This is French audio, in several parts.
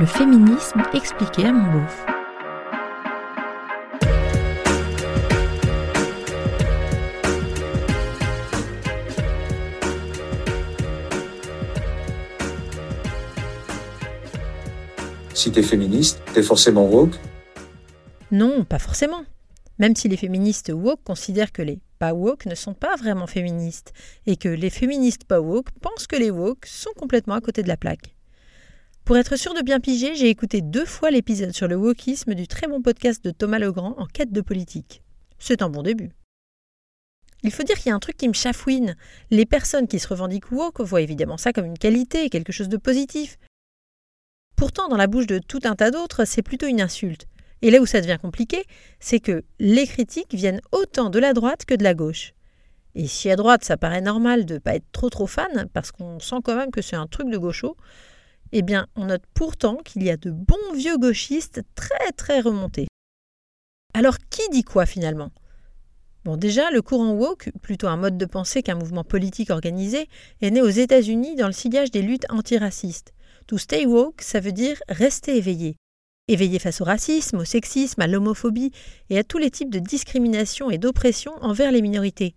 Le féminisme expliqué à mon beauf. Si t'es féministe, t'es forcément woke Non, pas forcément. Même si les féministes woke considèrent que les pas woke ne sont pas vraiment féministes et que les féministes pas woke pensent que les woke sont complètement à côté de la plaque. Pour être sûr de bien piger, j'ai écouté deux fois l'épisode sur le wokisme du très bon podcast de Thomas Legrand en quête de politique. C'est un bon début. Il faut dire qu'il y a un truc qui me chafouine. Les personnes qui se revendiquent woke voient évidemment ça comme une qualité, quelque chose de positif. Pourtant, dans la bouche de tout un tas d'autres, c'est plutôt une insulte. Et là où ça devient compliqué, c'est que les critiques viennent autant de la droite que de la gauche. Et si à droite ça paraît normal de ne pas être trop trop fan, parce qu'on sent quand même que c'est un truc de gaucho, eh bien on note pourtant qu'il y a de bons vieux gauchistes très très remontés. Alors qui dit quoi finalement? Bon déjà, le courant woke, plutôt un mode de pensée qu'un mouvement politique organisé, est né aux États-Unis dans le sillage des luttes antiracistes. To stay woke, ça veut dire rester éveillé, éveillé face au racisme, au sexisme, à l'homophobie et à tous les types de discrimination et d'oppression envers les minorités.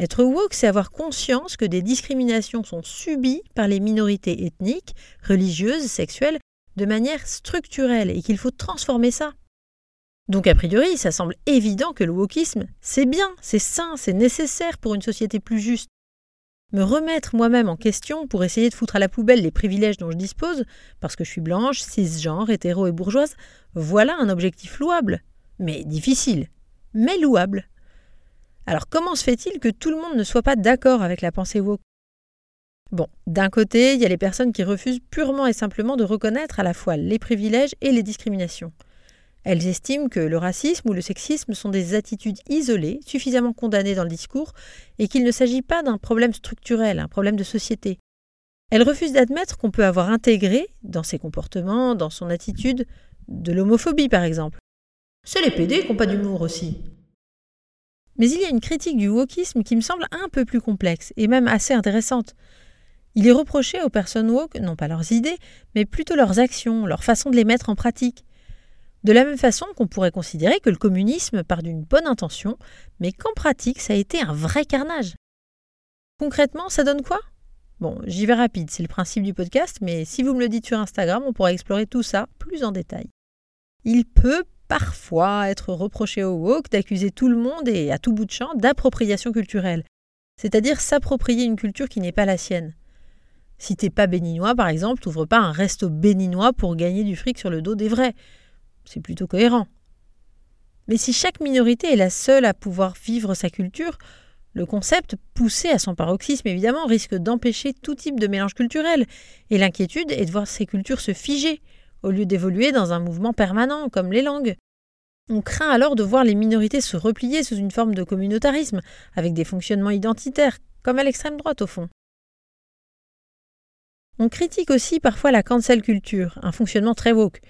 Être woke, c'est avoir conscience que des discriminations sont subies par les minorités ethniques, religieuses, sexuelles, de manière structurelle et qu'il faut transformer ça. Donc a priori, ça semble évident que le wokisme, c'est bien, c'est sain, c'est nécessaire pour une société plus juste. Me remettre moi-même en question pour essayer de foutre à la poubelle les privilèges dont je dispose, parce que je suis blanche, cisgenre, hétéro et bourgeoise, voilà un objectif louable, mais difficile, mais louable. Alors comment se fait-il que tout le monde ne soit pas d'accord avec la pensée woke? Bon, d'un côté, il y a les personnes qui refusent purement et simplement de reconnaître à la fois les privilèges et les discriminations. Elles estiment que le racisme ou le sexisme sont des attitudes isolées, suffisamment condamnées dans le discours, et qu'il ne s'agit pas d'un problème structurel, un problème de société. Elles refusent d'admettre qu'on peut avoir intégré, dans ses comportements, dans son attitude, de l'homophobie par exemple. C'est les PD qui n'ont pas d'humour aussi. Mais il y a une critique du wokisme qui me semble un peu plus complexe, et même assez intéressante. Il est reproché aux personnes woke, non pas leurs idées, mais plutôt leurs actions, leur façon de les mettre en pratique. De la même façon qu'on pourrait considérer que le communisme part d'une bonne intention, mais qu'en pratique ça a été un vrai carnage. Concrètement, ça donne quoi? Bon, j'y vais rapide, c'est le principe du podcast, mais si vous me le dites sur Instagram, on pourra explorer tout ça plus en détail. Il peut parfois être reproché au woke d'accuser tout le monde et à tout bout de champ d'appropriation culturelle, c'est-à-dire s'approprier une culture qui n'est pas la sienne. Si t'es pas béninois, par exemple, t'ouvres pas un resto béninois pour gagner du fric sur le dos des vrais. C'est plutôt cohérent. Mais si chaque minorité est la seule à pouvoir vivre sa culture, le concept, poussé à son paroxysme évidemment, risque d'empêcher tout type de mélange culturel, et l'inquiétude est de voir ces cultures se figer, au lieu d'évoluer dans un mouvement permanent, comme les langues. On craint alors de voir les minorités se replier sous une forme de communautarisme, avec des fonctionnements identitaires, comme à l'extrême droite au fond. On critique aussi parfois la cancel culture, un fonctionnement très woke,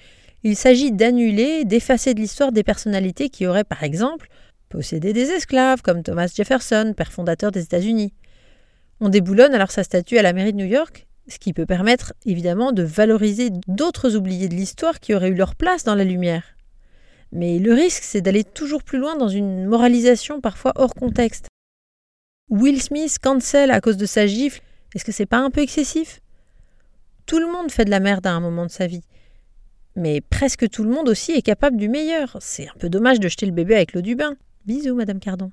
il s'agit d'annuler, d'effacer de l'histoire des personnalités qui auraient, par exemple, possédé des esclaves, comme Thomas Jefferson, père fondateur des États-Unis. On déboulonne alors sa statue à la mairie de New York, ce qui peut permettre évidemment de valoriser d'autres oubliés de l'histoire qui auraient eu leur place dans la lumière. Mais le risque, c'est d'aller toujours plus loin dans une moralisation parfois hors contexte. Will Smith cancel à cause de sa gifle, est-ce que c'est pas un peu excessif? Tout le monde fait de la merde à un moment de sa vie. Mais presque tout le monde aussi est capable du meilleur. C'est un peu dommage de jeter le bébé avec l'eau du bain. Bisous, Madame Cardon.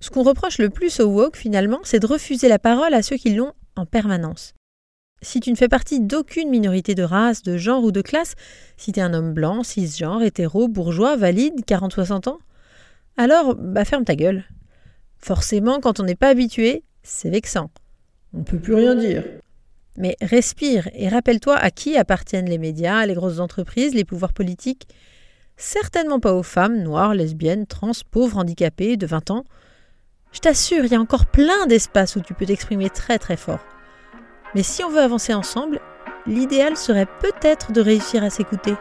Ce qu'on reproche le plus au woke, finalement, c'est de refuser la parole à ceux qui l'ont en permanence. Si tu ne fais partie d'aucune minorité de race, de genre ou de classe, si tu es un homme blanc, cisgenre, hétéro, bourgeois, valide, 40-60 ans, alors bah ferme ta gueule. Forcément, quand on n'est pas habitué, c'est vexant. On ne peut plus rien dire. Mais respire et rappelle-toi à qui appartiennent les médias, les grosses entreprises, les pouvoirs politiques. Certainement pas aux femmes noires, lesbiennes, trans, pauvres, handicapées, de 20 ans. Je t'assure, il y a encore plein d'espaces où tu peux t'exprimer très très fort. Mais si on veut avancer ensemble, l'idéal serait peut-être de réussir à s'écouter.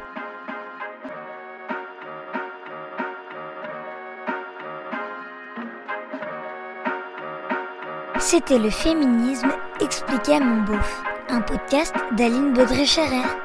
C'était le féminisme expliqué à mon beauf, un podcast d'Aline Baudré-Scherer.